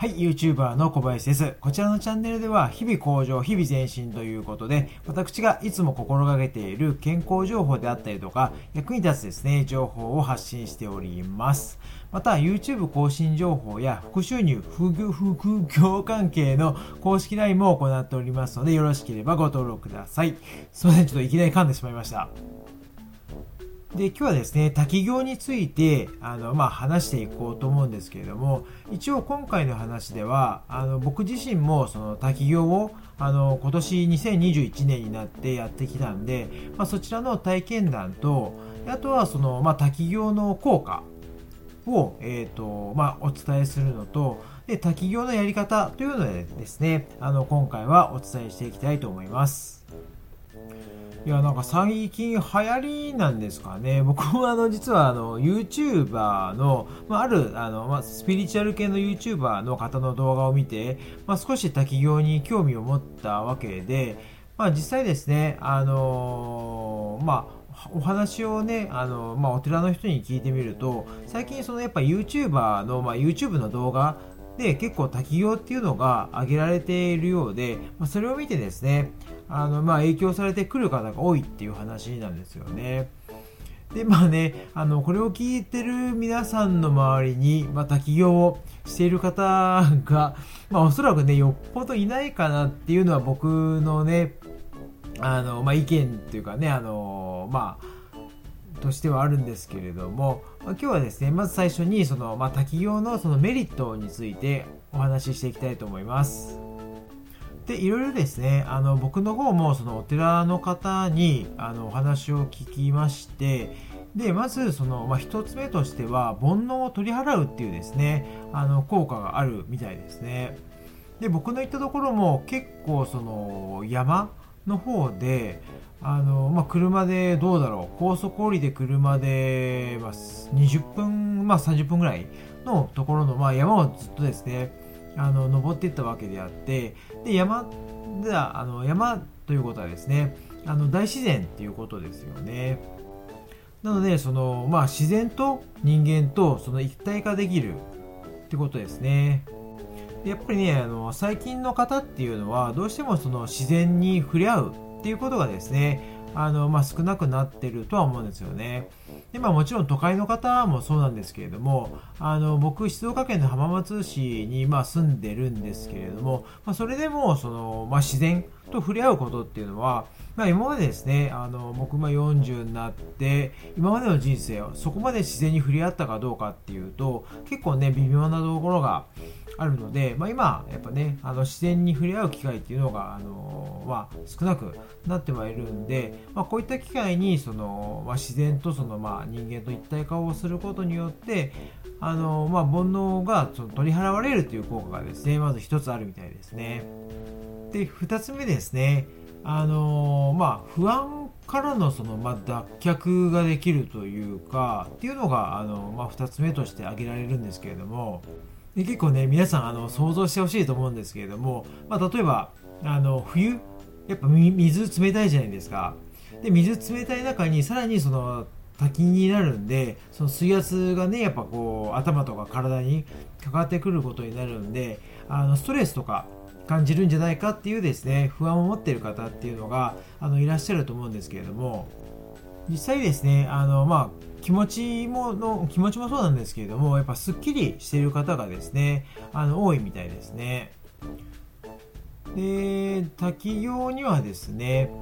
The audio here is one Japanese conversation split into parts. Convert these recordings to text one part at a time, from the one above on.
はい、YouTuber の小林です。こちらのチャンネルでは、日々向上、日々前進ということで、私がいつも心がけている健康情報であったりとか、役に立つですね、情報を発信しております。また、YouTube 更新情報や副収入、副業、副業関係の公式 LINE も行っておりますので、よろしければご登録ください。すいません、ちょっといきなり噛んでしまいました。で、今日はですね、滝行について、あの、まあ、話していこうと思うんですけれども、一応今回の話では、あの、僕自身もその滝行を、あの、今年2021年になってやってきたんで、まあ、そちらの体験談と、あとはその、まあ、滝行の効果を、えっ、ー、と、まあ、お伝えするのと、で、滝行のやり方というのでですね、あの、今回はお伝えしていきたいと思います。いや、なんか最近流行りなんですかね。僕もあの、実はあの、YouTuber の、まあ、ある、あの、まあ、スピリチュアル系の YouTuber の方の動画を見て、まあ、少し滝行に興味を持ったわけで、まあ、実際ですね、あのー、まあ、お話をね、あの、まあ、お寺の人に聞いてみると、最近そのやっぱ YouTuber の、まあ、YouTube の動画で結構滝行っていうのが挙げられているようで、まあ、それを見てですね、あの、まあ、影響されてくる方が多いっていう話なんですよね。で、まあね、あの、これを聞いてる皆さんの周りに、また起業をしている方が、まあ、おそらくね、よっぽどいないかなっていうのは僕のね、あの、まあ、意見っていうかね、あの、まあ、としてはあるんですけれども、今日はですね、まず最初に、その、まあ、滝行のそのメリットについてお話ししていきたいと思います。で、いろいろですね、あの、僕の方もそのお寺の方にあのお話を聞きまして、で、まず、その、まあ、一つ目としては、煩悩を取り払うっていうですね、あの、効果があるみたいですね。で、僕の行ったところも結構、その、山の方で、あの、まあ、車でどうだろう、高速降りて車で、まあ、20分、まあ、30分ぐらいのところの、まあ、山をずっとですね、あの登っていったわけであってで山ではあの山ということはですねあの大自然っていうことですよね。なのでその、まあ、自然と人間とその一体化できるってことですね。やっぱりねあの最近の方っていうのはどうしてもその自然に触れ合うっていうことがですねあの、まあ、少なくなってるとは思うんですよね。で、まあもちろん都会の方もそうなんですけれども、あの、僕、静岡県の浜松市に、まあ住んでるんですけれども、まあそれでも、その、まあ自然と触れ合うことっていうのは、まあ今までですね、あの、僕が40になって、今までの人生をそこまで自然に触れ合ったかどうかっていうと、結構ね、微妙なところが、あるので、まあ、今、やっぱね、あの自然に触れ合う機会っていうのが、あのまあ、少なくなってはいるんで、まあ、こういった機会にその、まあ、自然とその、まあ、人間と一体化をすることによって、あのまあ、煩悩がその取り払われるという効果がですね、まず一つあるみたいですね。で、二つ目ですね、あのまあ、不安からのその、まあ、脱却ができるというか、っていうのが、あのまあ、二つ目として挙げられるんですけれども、結構ね皆さんあの想像してほしいと思うんですけれども、まあ、例えばあの冬やっぱ水冷たいじゃないですか。で水冷たい中にさらにその滝になるんでその水圧がねやっぱこう頭とか体にかかってくることになるんであのストレスとか感じるんじゃないかっていうですね不安を持っている方っていうのがあのいらっしゃると思うんですけれども実際ですねあのまあ気持ちもの気持ちもそうなんですけれどもやっぱすっきりしている方がですねあの多いみたいですね。で滝行にはですね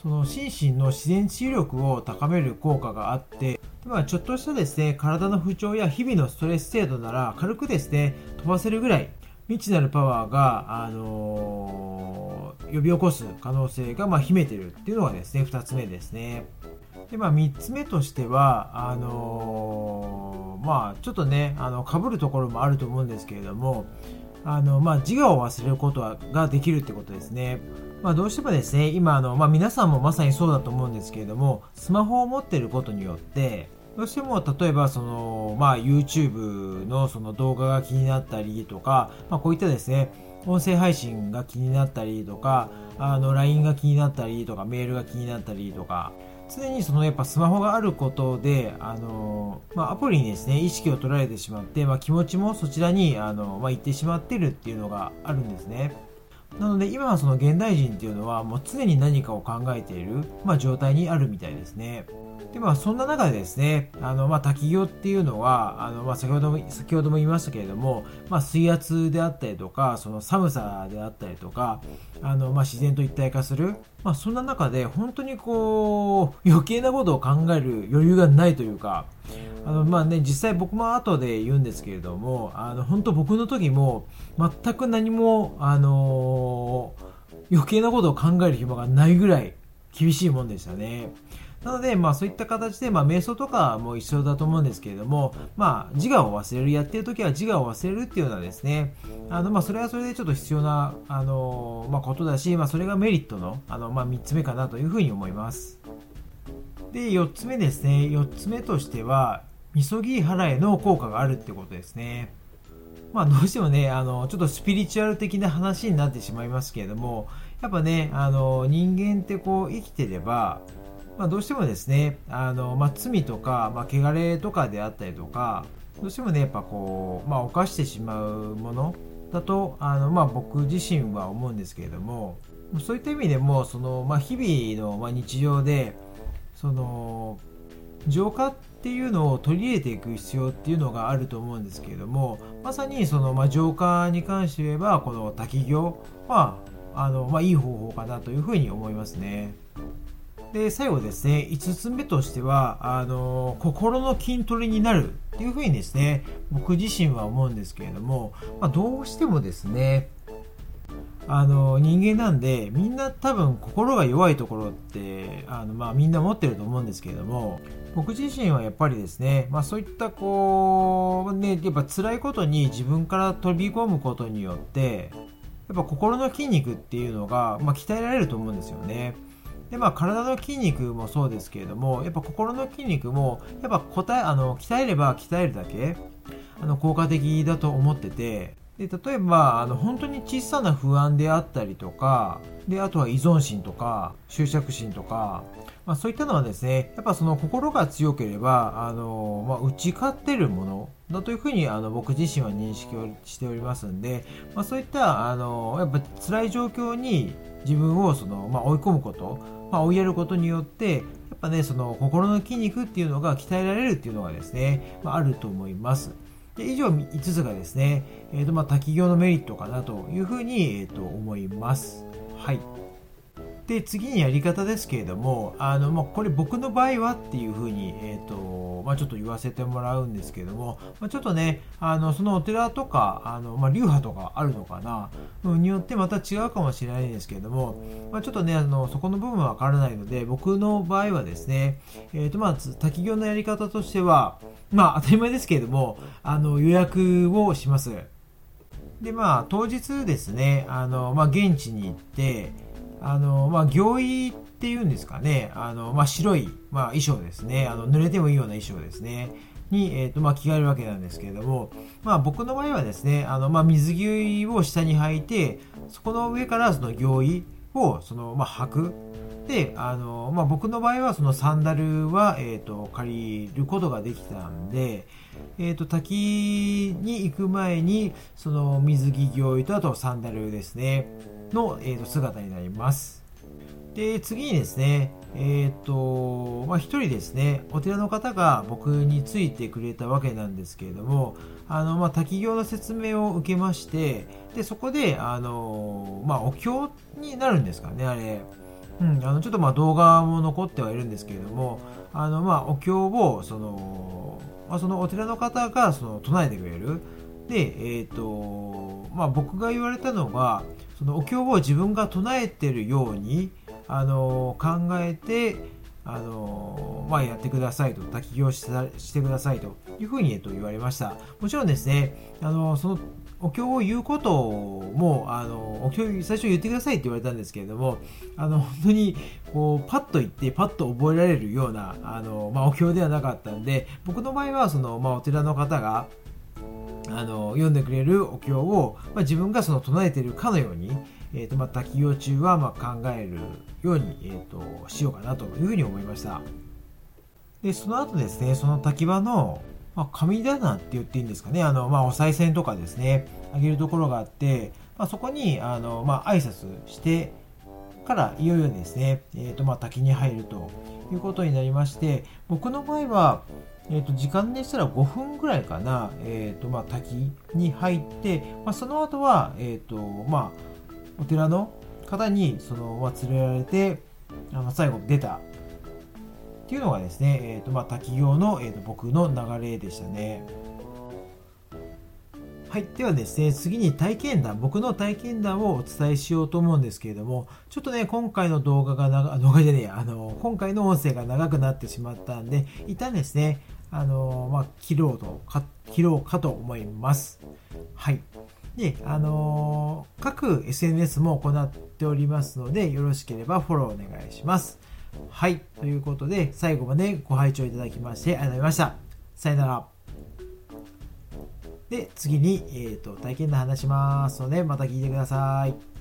その心身の自然治癒力を高める効果があってまあ、ちょっとしたですね体の不調や日々のストレス程度なら軽くですね飛ばせるぐらい未知なるパワーが、あのー、呼び起こす可能性が、まあ、秘めてるっていうのがですね2つ目ですね。で、まあ、3つ目としては、あのー、まあ、ちょっとね、あの、被るところもあると思うんですけれども、あの、まあ、自我を忘れることができるってことですね。まあ、どうしてもですね、今、あの、まあ、皆さんもまさにそうだと思うんですけれども、スマホを持ってることによって、どうしても、例えば、その、まあ、YouTube のその動画が気になったりとか、まあ、こういったですね、音声配信が気になったりとか、あの、LINE が気になったりとか、メールが気になったりとか、常にそのやっぱスマホがあることで、あのまあ、アプリにですね、意識を取られてしまって、まあ、気持ちもそちらに、あのまあ、行ってしまってるっていうのがあるんですね。なので今はその現代人っていうのはもう常に何かを考えている、まあ、状態にあるみたいですね。でまあそんな中でですね、あのまあ滝行っていうのは、あのまあ先ほども先ほども言いましたけれども、まあ水圧であったりとか、その寒さであったりとか、あのまあ自然と一体化する、まあそんな中で本当にこう余計なことを考える余裕がないというか、あのまあね実際僕も後で言うんですけれども、あの本当僕の時も全く何もあの余計なことを考える暇がないぐらい厳しいもんでしたね。なので、まあそういった形で、まあ瞑想とかも一緒だと思うんですけれども、まあ自我を忘れる、やってる時は自我を忘れるっていうのはですね、あの、まあそれはそれでちょっと必要な、あの、まあことだし、まあそれがメリットの、あの、まあ3つ目かなというふうに思います。で、4つ目ですね。4つ目としては、みそぎ払えの効果があるってことですね。まあどうしてもね、あの、ちょっとスピリチュアル的な話になってしまいますけれども、やっぱね、あの、人間ってこう生きてれば、まあ、どうしてもですね、あの、まあ、罪とか、まあ、汚れとかであったりとか、どうしてもね、やっぱこう、まあ、犯してしまうものだと、あの、まあ、僕自身は思うんですけれども、そういった意味でも、その、まあ、日々の、ま、日常で、その、浄化っていうのを取り入れていく必要っていうのがあると思うんですけれども、まさにその、まあ、浄化に関して言えば、この滝行は、あの、まあ、いい方法かなというふうに思いますね。で、最後ですね、5つ目としては、あの、心の筋トレになるっていうふうにですね、僕自身は思うんですけれども、まあ、どうしてもですね、あの人間なんでみんな多分心が弱いところってあの、まあ、みんな持ってると思うんですけれども僕自身はやっぱりですね、まあ、そういったこうねやっぱ辛いことに自分から飛び込むことによってやっぱ心の筋肉っていうのが、まあ、鍛えられると思うんですよね。でまあ、体の筋肉もそうですけれどもやっぱ心の筋肉もやっぱ答えあの鍛えれば鍛えるだけあの効果的だと思っててで例えばあの本当に小さな不安であったりとかであとは依存心とか執着心とか、まあ、そういったのはですねやっぱその心が強ければあの、まあ、打ち勝ってるものだというふうにあの僕自身は認識をしておりますんで、まあ、そういったあのやっぱ辛い状況に自分をその、まあ、追い込むことまあ、追いやることによって、やっぱね、その心の筋肉っていうのが鍛えられるっていうのがですね、まあ、あると思います。で以上5つがですね、えーとまあ、滝行のメリットかなというふうに、えー、と思います。はい。で、次にやり方ですけれども、あの、まあ、これ僕の場合はっていうふうに、え、ー、と、まあ、ちょっと言わせてもらうんですけども、まあ、ちょっとね、あの、そのお寺とか、あの、ま、流派とかあるのかな、によってまた違うかもしれないんですけれども、まあ、ちょっとね、あの、そこの部分はわからないので、僕の場合はですね、え、ー、と、まあ、滝行のやり方としては、まあ、当たり前ですけれども、あの、予約をします。で、まあ、当日ですね、あの、ま、現地に行って、あの、まあ、行衣っていうんですかね、あの、まあ、白い、まあ、衣装ですね、あの、濡れてもいいような衣装ですね、に、えっ、ー、と、まあ、着替えるわけなんですけれども、まあ、僕の場合はですね、あの、まあ、水着を下に履いて、そこの上からその行衣を、その、まあ、履く。で、あの、まあ、僕の場合はそのサンダルは、えっ、ー、と、借りることができたんで、えっ、ー、と、滝に行く前に、その水着行衣とあとサンダルですね。の、えー、と姿になります。で、次にですね、えっ、ー、と、まあ、一人ですね、お寺の方が僕についてくれたわけなんですけれども、あの、まあ、滝行の説明を受けまして、で、そこで、あの、まあ、お経になるんですかね、あれ。うん、あの、ちょっとま動画も残ってはいるんですけれども、あの、まあ、お経を、その、まあ、そのお寺の方が、その、唱えてくれる。で、えっ、ー、と、まあ、僕が言われたのが、そのお経を自分が唱えてるようにあの考えてあのまあ、やってくださいと、滝行してしてくださいというふうに、えっと、言われました。もちろんですね、あのそのお経を言うことも、あのお経最初言ってくださいって言われたんですけれども、あの本当にこうパッと言ってパッと覚えられるようなあの、まあ、お経ではなかったんで、僕の場合はその、まあ、お寺の方があの読んでくれるお経を、まあ、自分がその唱えているかのように、えーとまあ、滝行中はま考えるように、えーと、しようかなというふうに思いました。でその後ですねその滝場の、まあ、神棚って言っていいんですかねあの、まあ、お賽銭とかですねあげるところがあって、まあ、そこにあの、まあ、挨拶してからいよいよですね、えーとまあ、滝に入るということになりまして僕の場合はえーと、時間でしたら5分ぐらいかな、えーとまあ、滝に入って、まあ、その後は、えーとまあ、お寺の方にその、まあ、連れられてあの最後出たっていうのがですね、えーとまあ、滝行の、えーと僕の流れでしたね。はい。ではですね、次に体験談、僕の体験談をお伝えしようと思うんですけれども、ちょっとね、今回の動画が長、動画じゃねえ、あの、今回の音声が長くなってしまったんで、一旦ですね、あの、まあ、切ろうと、か、切ろうかと思います。はい。で、あの各 SNS も行っておりますので、よろしければフォローお願いします。はい。ということで、最後までご拝聴いただきましてありがとうございました。さよなら。で、次に、えっ、ー、と、体験談話しますので、また聞いてください。